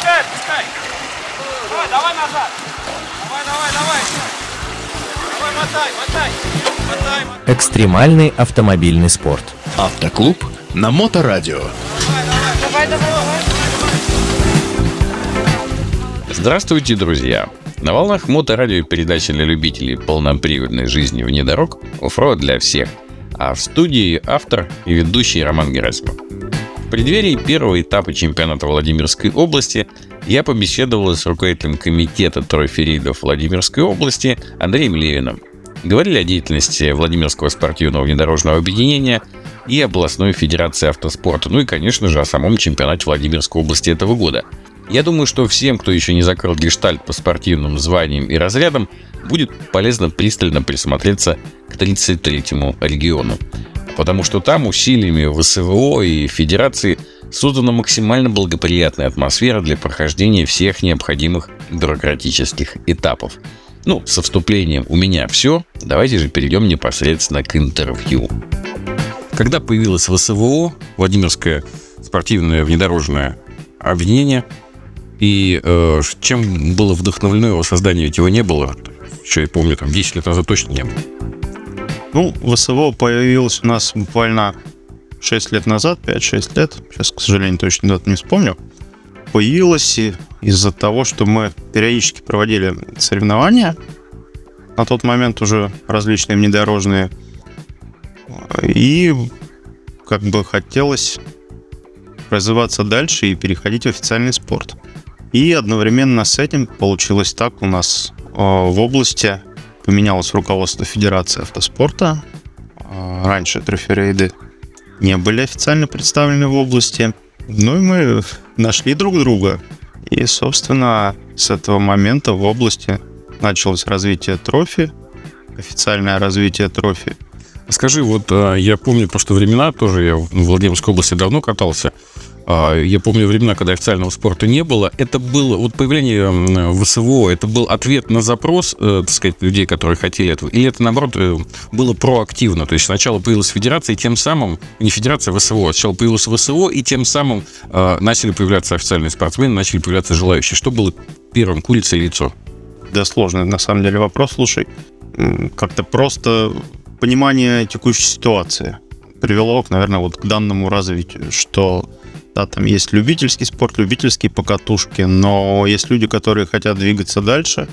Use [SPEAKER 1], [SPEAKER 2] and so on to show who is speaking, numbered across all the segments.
[SPEAKER 1] отпускай, отпускай. Давай, давай назад. Давай, давай, давай. Давай, мотай, мотай. Мотай, мотай.
[SPEAKER 2] Экстремальный автомобильный спорт.
[SPEAKER 3] Автоклуб на Моторадио.
[SPEAKER 4] Давай, давай, давай.
[SPEAKER 5] Здравствуйте, друзья! На волнах моторадио передача для любителей полноприводной жизни вне дорог «Оффроуд для всех», а в студии автор и ведущий Роман Герасимов. Преддверии первого этапа чемпионата Владимирской области я побеседовал с руководителем комитета троферидов Владимирской области Андреем Левиным. Говорили о деятельности Владимирского спортивного внедорожного объединения и областной федерации автоспорта, ну и, конечно же, о самом чемпионате Владимирской области этого года. Я думаю, что всем, кто еще не закрыл гештальт по спортивным званиям и разрядам, будет полезно пристально присмотреться к 33-му региону. Потому что там усилиями ВСВО и Федерации создана максимально благоприятная атмосфера для прохождения всех необходимых бюрократических этапов. Ну, со вступлением у меня все. Давайте же перейдем непосредственно к интервью. Когда появилось ВСВО, Владимирское спортивное внедорожное объединение, и э, чем было вдохновлено его создание, ведь его не было. Еще я помню, там 10 лет назад точно не было.
[SPEAKER 6] Ну, ВСВО появилось у нас буквально 6 лет назад, 5-6 лет. Сейчас, к сожалению, точно дату не вспомню. Появилось из-за того, что мы периодически проводили соревнования. На тот момент уже различные внедорожные. И как бы хотелось развиваться дальше и переходить в официальный спорт. И одновременно с этим получилось так у нас э, в области поменялось руководство Федерации автоспорта. Э, раньше троферейды не были официально представлены в области. Ну и мы нашли друг друга. И, собственно, с этого момента в области началось развитие трофи, официальное развитие трофи.
[SPEAKER 5] Скажи, вот а, я помню просто времена, тоже я в Владимирской области давно катался. А, Я помню времена, когда официального спорта не было. Это было, вот появление ВСВО, это был ответ на запрос, э, так сказать, людей, которые хотели этого? Или это, наоборот, э, было проактивно? То есть сначала появилась федерация, и тем самым, не федерация, а ВСВО, сначала появилась ВСВО, и тем самым э, начали появляться официальные спортсмены, начали появляться желающие. Что было первым, курица и яйцо?
[SPEAKER 6] Да, сложный на самом деле вопрос. Слушай, как-то просто понимание текущей ситуации привело, наверное, вот к данному развитию, что да, там есть любительский спорт, любительские покатушки, но есть люди, которые хотят двигаться дальше,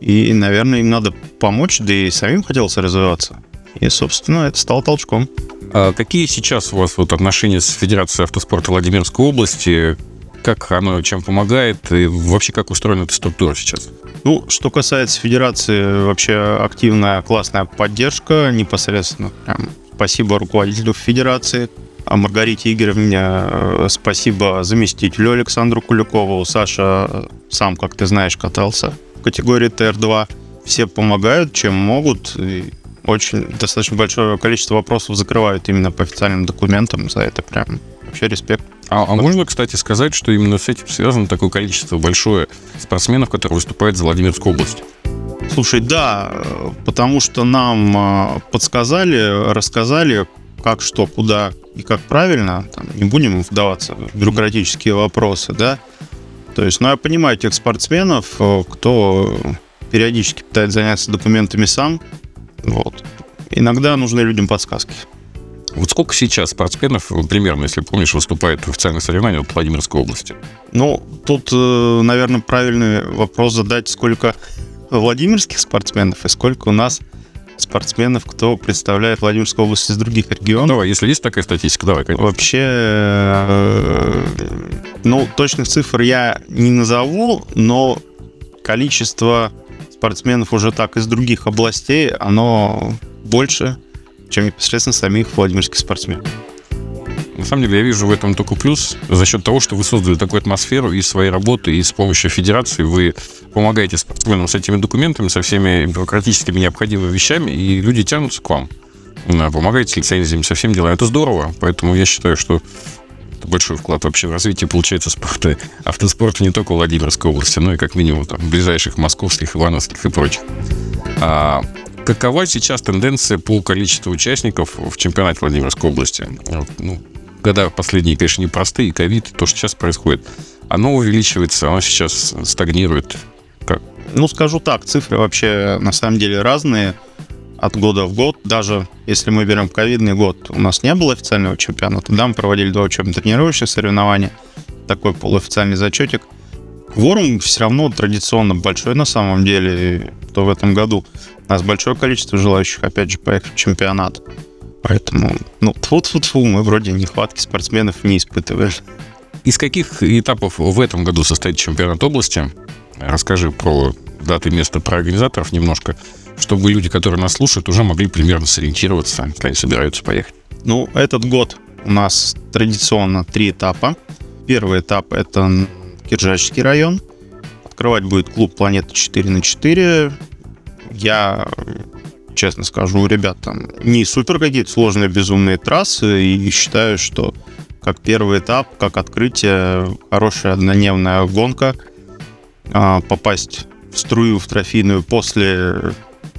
[SPEAKER 6] и, наверное, им надо помочь, да и самим хотелось развиваться. И, собственно, это стало толчком.
[SPEAKER 5] А какие сейчас у вас вот отношения с Федерацией автоспорта Владимирской области? Как оно чем помогает? И вообще, как устроена эта структура сейчас?
[SPEAKER 6] Ну, что касается федерации, вообще активная, классная поддержка, непосредственно прям спасибо руководителю федерации, Маргарите Игоревне э, спасибо заместителю Александру Куликову. Саша э, сам, как ты знаешь, катался в категории ТР-2. Все помогают, чем могут. И очень достаточно большое количество вопросов закрывают именно по официальным документам. За это прям вообще респект.
[SPEAKER 5] А, а можно, кстати, сказать, что именно с этим связано такое количество большое спортсменов, которые выступают за Владимирскую область?
[SPEAKER 6] Слушай, да, э, потому что нам подсказали, рассказали, как что, куда и как правильно. Там, не будем вдаваться в бюрократические вопросы, да. То есть, ну, я понимаю тех спортсменов, э, кто периодически пытается заняться документами сам. Вот. Иногда нужны людям подсказки.
[SPEAKER 5] Вот сколько сейчас спортсменов, примерно, если помнишь, выступает в официальных соревнованиях в Владимирской области?
[SPEAKER 6] Ну, тут, э, наверное, правильный вопрос задать, сколько владимирских спортсменов и сколько у нас спортсменов, кто представляет Владимирскую область из других регионов.
[SPEAKER 5] Давай, если есть такая статистика, давай, конечно.
[SPEAKER 6] Вообще, э, ну, точных цифр я не назову, но количество спортсменов уже так из других областей, оно больше, чем непосредственно самих владимирских спортсменов.
[SPEAKER 5] На самом деле я вижу в этом только плюс за счет того, что вы создали такую атмосферу и своей работы, и с помощью федерации вы помогаете спортсменам с этими документами, со всеми бюрократическими необходимыми вещами, и люди тянутся к вам. Помогаете с лицензиями, со всеми делами. Это здорово, поэтому я считаю, что большой вклад вообще в развитие, получается, спорта, автоспорта не только в Владимирской области, но и как минимум там, ближайших московских, ивановских и прочих. А, какова сейчас тенденция по количеству участников в чемпионате Владимирской области? Ну, года последние, конечно, непростые, ковид, то, что сейчас происходит, оно увеличивается, оно сейчас стагнирует. Как?
[SPEAKER 6] Ну, скажу так, цифры вообще на самом деле разные от года в год. Даже если мы берем ковидный год, у нас не было официального чемпионата. Тогда мы проводили два учебно-тренировочных соревнования. Такой полуофициальный зачетик. Кворум все равно традиционно большой на самом деле, то в этом году. У нас большое количество желающих, опять же, поехать в чемпионат. Поэтому, ну, тьфу тьфу тьфу мы вроде нехватки спортсменов не испытывали.
[SPEAKER 5] Из каких этапов в этом году состоит чемпионат области? Расскажи про даты, место, про организаторов немножко, чтобы люди, которые нас слушают, уже могли примерно сориентироваться, когда они собираются поехать.
[SPEAKER 6] Ну, этот год у нас традиционно три этапа. Первый этап — это Киржачский район. Открывать будет клуб «Планета 4 на 4». Я, честно скажу, ребят, там не супер какие-то сложные безумные трассы, и считаю, что как первый этап, как открытие, хорошая однодневная гонка, а, попасть в струю, в трофейную после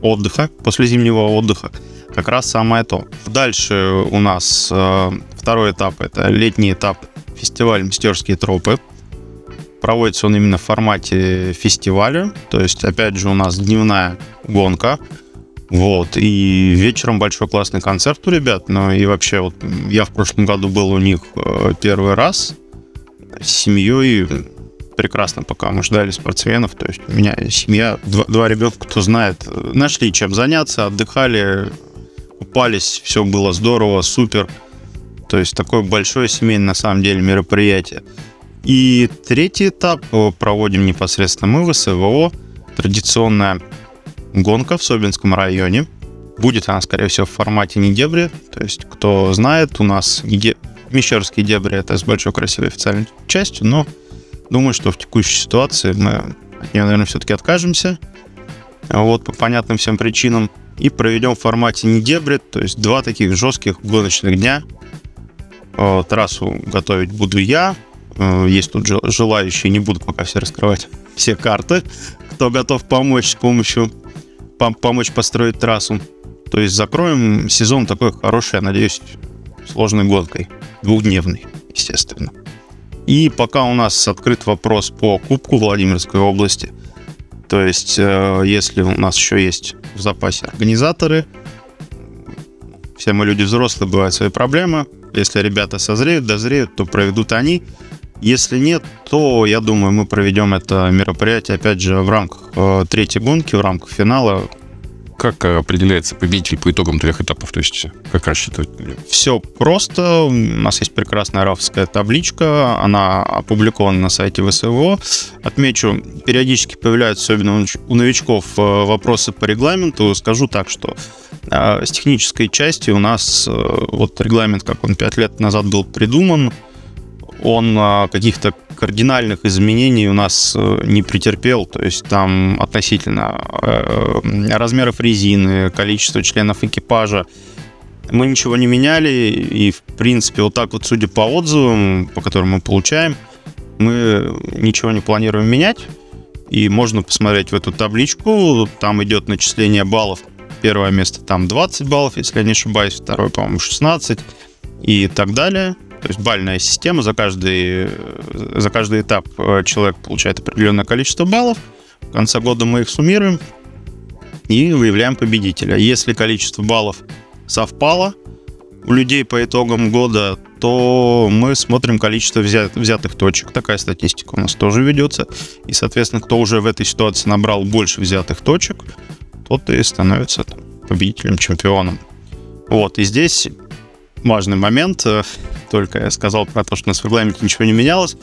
[SPEAKER 6] отдыха, после зимнего отдыха, как раз самое то. Дальше у нас э, второй этап, это летний этап фестиваль «Мастерские тропы». Проводится он именно в формате фестиваля, то есть, опять же, у нас дневная гонка, вот, и вечером большой классный концерт у ребят, ну и вообще, вот я в прошлом году был у них э, первый раз с семьей, прекрасно, пока мы ждали спортсменов. То есть у меня семья, два, два ребенка, кто знает, нашли чем заняться, отдыхали, купались, все было здорово, супер. То есть такое большое семейное на самом деле мероприятие. И третий этап проводим непосредственно мы в СВО. Традиционная гонка в Собинском районе. Будет она, скорее всего, в формате не дебри. То есть, кто знает, у нас Мещерские дебри это с большой красивой официальной частью, но Думаю, что в текущей ситуации мы от нее, наверное, все-таки откажемся. Вот, по понятным всем причинам. И проведем в формате не дебрит, то есть два таких жестких гоночных дня. Трассу готовить буду я. Э, есть тут желающие, не буду пока все раскрывать все карты. Кто готов помочь с помощью, помочь построить трассу. То есть закроем сезон такой хороший, я надеюсь, сложной гонкой. Двухдневный, естественно. И пока у нас открыт вопрос по Кубку Владимирской области, то есть э, если у нас еще есть в запасе организаторы, все мы люди взрослые, бывают свои проблемы. Если ребята созреют, дозреют, то проведут они. Если нет, то, я думаю, мы проведем это мероприятие, опять же, в рамках э, третьей гонки, в рамках финала,
[SPEAKER 5] как определяется победитель по итогам трех этапов? То есть как рассчитывать?
[SPEAKER 6] Все просто. У нас есть прекрасная рафская табличка. Она опубликована на сайте ВСВО. Отмечу, периодически появляются, особенно у новичков, э, вопросы по регламенту. Скажу так, что э, с технической части у нас э, вот регламент, как он пять лет назад был придуман, он каких-то кардинальных изменений у нас э, не претерпел, то есть там относительно э, размеров резины, количества членов экипажа, мы ничего не меняли, и, в принципе, вот так вот, судя по отзывам, по которым мы получаем, мы ничего не планируем менять, и можно посмотреть в эту табличку, там идет начисление баллов. Первое место там 20 баллов, если я не ошибаюсь, второе, по-моему, 16 и так далее. То есть бальная система, за каждый, за каждый этап э, человек получает определенное количество баллов. В конце года мы их суммируем и выявляем победителя. Если количество баллов совпало у людей по итогам года, то мы смотрим количество взят, взятых точек. Такая статистика у нас тоже ведется. И, соответственно, кто уже в этой ситуации набрал больше взятых точек, тот и становится победителем, чемпионом. Вот, и здесь важный момент. Э, только я сказал про то, что у нас в регламенте ничего не менялось.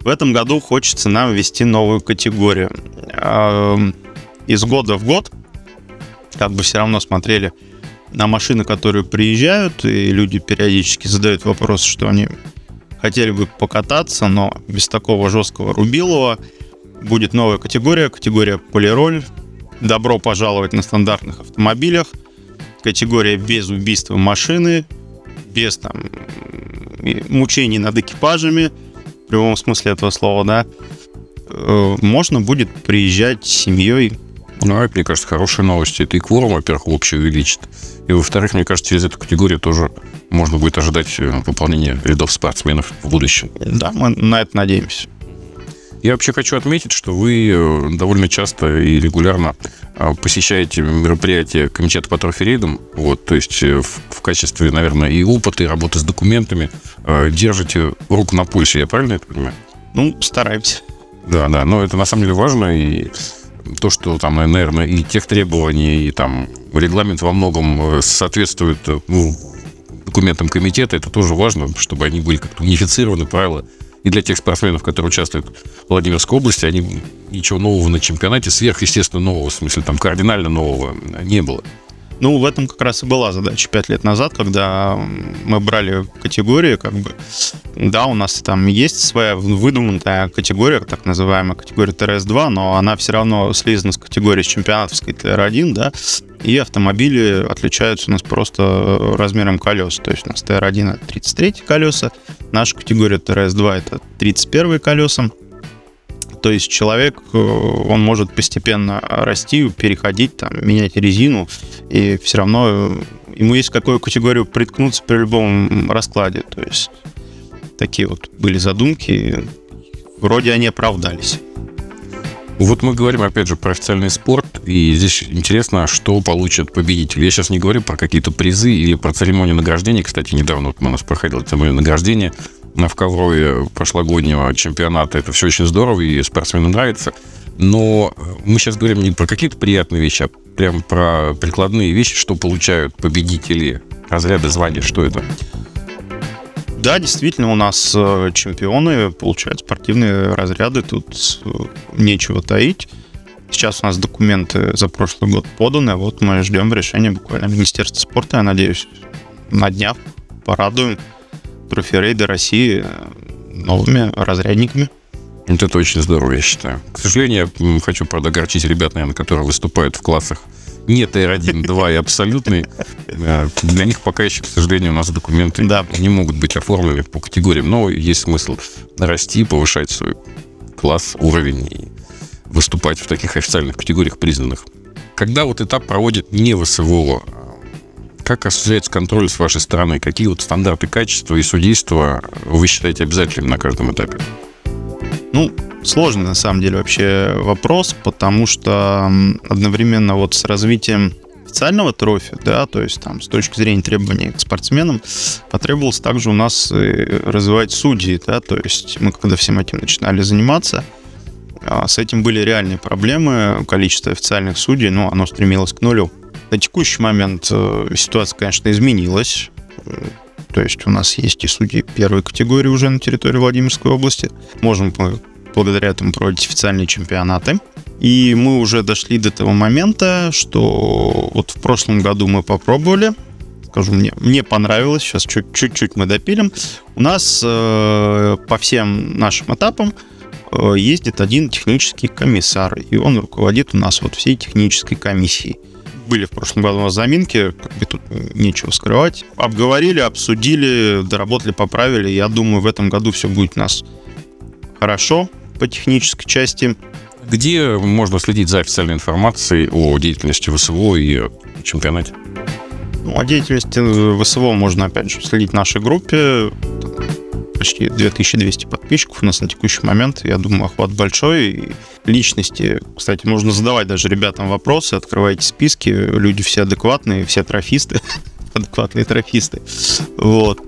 [SPEAKER 6] В этом году хочется нам ввести новую категорию. Эм, из года в год как бы все равно смотрели на машины, которые приезжают, и люди периодически задают вопрос, что они хотели бы покататься, но без такого жесткого рубилова будет новая категория, категория полироль. Добро пожаловать на стандартных автомобилях. Категория без убийства машины, без там мучений над экипажами, в прямом смысле этого слова, да, э, можно будет приезжать с семьей
[SPEAKER 7] Ну, а это, мне кажется, хорошая новость. Это и кворум, во-первых, общий увеличит. И, во-вторых, мне кажется, через эту категорию тоже можно будет ожидать э, выполнения рядов спортсменов в будущем.
[SPEAKER 6] Да, мы на это надеемся.
[SPEAKER 7] Я вообще хочу отметить, что вы э, довольно часто и регулярно а, посещаете мероприятия комитета по трофи-рейдам, вот, то есть э, в, в качестве, наверное, и опыта, и работы с документами э, держите руку на пульсе, я правильно это понимаю?
[SPEAKER 6] Ну, стараемся.
[SPEAKER 7] Да, да, но это на самом деле важно, и то, что там, наверное, и тех требований, и там регламент во многом соответствует ну, документам комитета, это тоже важно, чтобы они были как-то унифицированы, правила и для тех спортсменов, которые участвуют в Владимирской области, они ничего нового на чемпионате, сверхъестественно нового, в смысле там кардинально нового не было.
[SPEAKER 6] Ну, в этом как раз и была задача пять лет назад, когда мы брали категории, как бы, да, у нас там есть своя выдуманная категория, так называемая категория ТРС-2, но она все равно слизана с категории чемпионатовской ТР-1, да, и автомобили отличаются у нас просто размером колес. То есть у нас ТР-1 это 33 колеса, наша категория ТРС-2 это 31 колеса. То есть человек, э, он может постепенно расти, переходить, там, менять резину, и все равно э, ему есть какую категорию приткнуться при любом раскладе. То есть такие вот были задумки, вроде они оправдались.
[SPEAKER 7] Вот мы говорим, опять же, про официальный спорт, и здесь интересно, что получат победители. Я сейчас не говорю про какие-то призы или про церемонию награждения. Кстати, недавно вот у нас проходила церемония награждения в Коврове прошлогоднего чемпионата. Это все очень здорово, и спортсменам нравится. Но мы сейчас говорим не про какие-то приятные вещи, а прям про прикладные вещи, что получают победители разряда звания. Что это?
[SPEAKER 6] Да, действительно, у нас э, чемпионы получают спортивные разряды, тут э, нечего таить. Сейчас у нас документы за прошлый год поданы, вот мы ждем решения буквально Министерства спорта, я надеюсь, на днях порадуем трофи-рейды России э, новыми разрядниками.
[SPEAKER 7] Вот это очень здорово, я считаю. К сожалению, я хочу, правда, огорчить ребят, наверное, которые выступают в классах нет R1, 2 и абсолютный. Э, для них пока еще, к сожалению, у нас документы да. не могут быть оформлены по категориям. Но есть смысл расти, повышать свой класс, уровень и выступать в таких официальных категориях признанных. Когда вот этап проводит не ВСВО, как осуществляется контроль с вашей стороны? Какие вот стандарты качества и судейства вы считаете обязательными на каждом этапе?
[SPEAKER 6] Ну, сложный на самом деле вообще вопрос, потому что одновременно вот с развитием официального трофи, да, то есть там с точки зрения требований к спортсменам, потребовалось также у нас развивать судьи, да, то есть мы когда всем этим начинали заниматься, а, с этим были реальные проблемы, количество официальных судей, ну, оно стремилось к нулю. На текущий момент э, ситуация, конечно, изменилась, то есть у нас есть и судьи первой категории уже на территории Владимирской области. Можем благодаря этому проводить официальные чемпионаты. И мы уже дошли до того момента, что вот в прошлом году мы попробовали, скажу мне, мне понравилось, сейчас чуть-чуть мы допилим. У нас э, по всем нашим этапам э, ездит один технический комиссар, и он руководит у нас вот всей технической комиссией. Были в прошлом году у нас заминки, как бы тут нечего скрывать. Обговорили, обсудили, доработали, поправили. Я думаю, в этом году все будет у нас хорошо по технической части.
[SPEAKER 7] Где можно следить за официальной информацией о деятельности ВСВО и чемпионате?
[SPEAKER 6] Ну, о деятельности ВСВО можно, опять же, следить в нашей группе. Почти 2200 подписчиков у нас на текущий момент. Я думаю, охват большой. И личности, кстати, можно задавать даже ребятам вопросы, открывайте списки. Люди все адекватные, все трофисты. адекватные трофисты. Вот.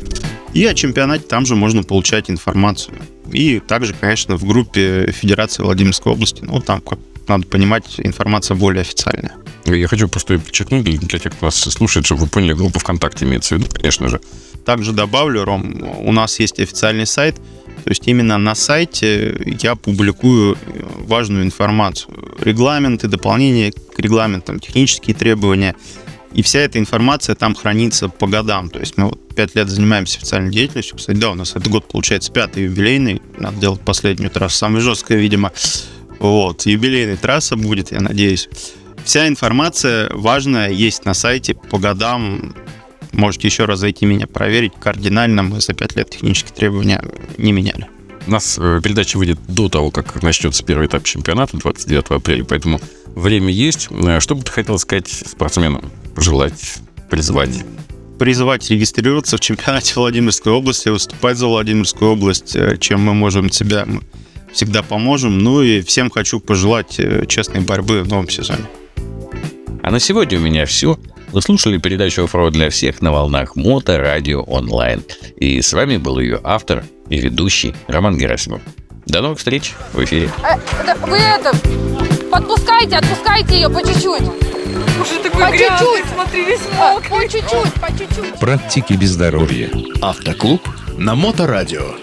[SPEAKER 6] И о чемпионате там же можно получать информацию. И также, конечно, в группе Федерации Владимирской области, ну, там, как надо понимать, информация более официальная.
[SPEAKER 7] Я хочу просто подчеркнуть для тех, кто нас слушает, чтобы вы поняли, группа ВКонтакте имеется в виду, конечно же.
[SPEAKER 6] Также добавлю, Ром, у нас есть официальный сайт, то есть именно на сайте я публикую важную информацию. Регламенты, дополнения к регламентам, технические требования – и вся эта информация там хранится по годам. То есть мы вот пять лет занимаемся официальной деятельностью. Кстати, да, у нас этот год получается пятый юбилейный. Надо делать последнюю трассу. Самая жесткая, видимо. Вот, юбилейная трасса будет, я надеюсь. Вся информация важная есть на сайте по годам. Можете еще раз зайти меня проверить. Кардинально мы за пять лет технические требования не меняли.
[SPEAKER 7] У нас э, передача выйдет до того, как начнется первый этап чемпионата 29 апреля, поэтому
[SPEAKER 5] время есть. Э, Что бы ты хотел сказать спортсменам? Пожелать, призвать?
[SPEAKER 6] Призывать регистрироваться в чемпионате Владимирской области, выступать за Владимирскую область, э, чем мы можем тебя мы всегда поможем. Ну и всем хочу пожелать честной борьбы в новом сезоне.
[SPEAKER 8] А на сегодня у меня все. Вы слушали передачу оффроуд для всех на волнах Мото Радио Онлайн. И с вами был ее автор и ведущий Роман Герасимов. До новых встреч в эфире.
[SPEAKER 4] Э, вы это, подпускайте, отпускайте ее по чуть-чуть.
[SPEAKER 9] Уже такой
[SPEAKER 4] По
[SPEAKER 9] грязный,
[SPEAKER 4] чуть-чуть.
[SPEAKER 9] смотри, весь
[SPEAKER 4] А,
[SPEAKER 9] мокрый.
[SPEAKER 4] По чуть-чуть, по чуть-чуть.
[SPEAKER 2] Практики без здоровья.
[SPEAKER 3] Автоклуб на Моторадио.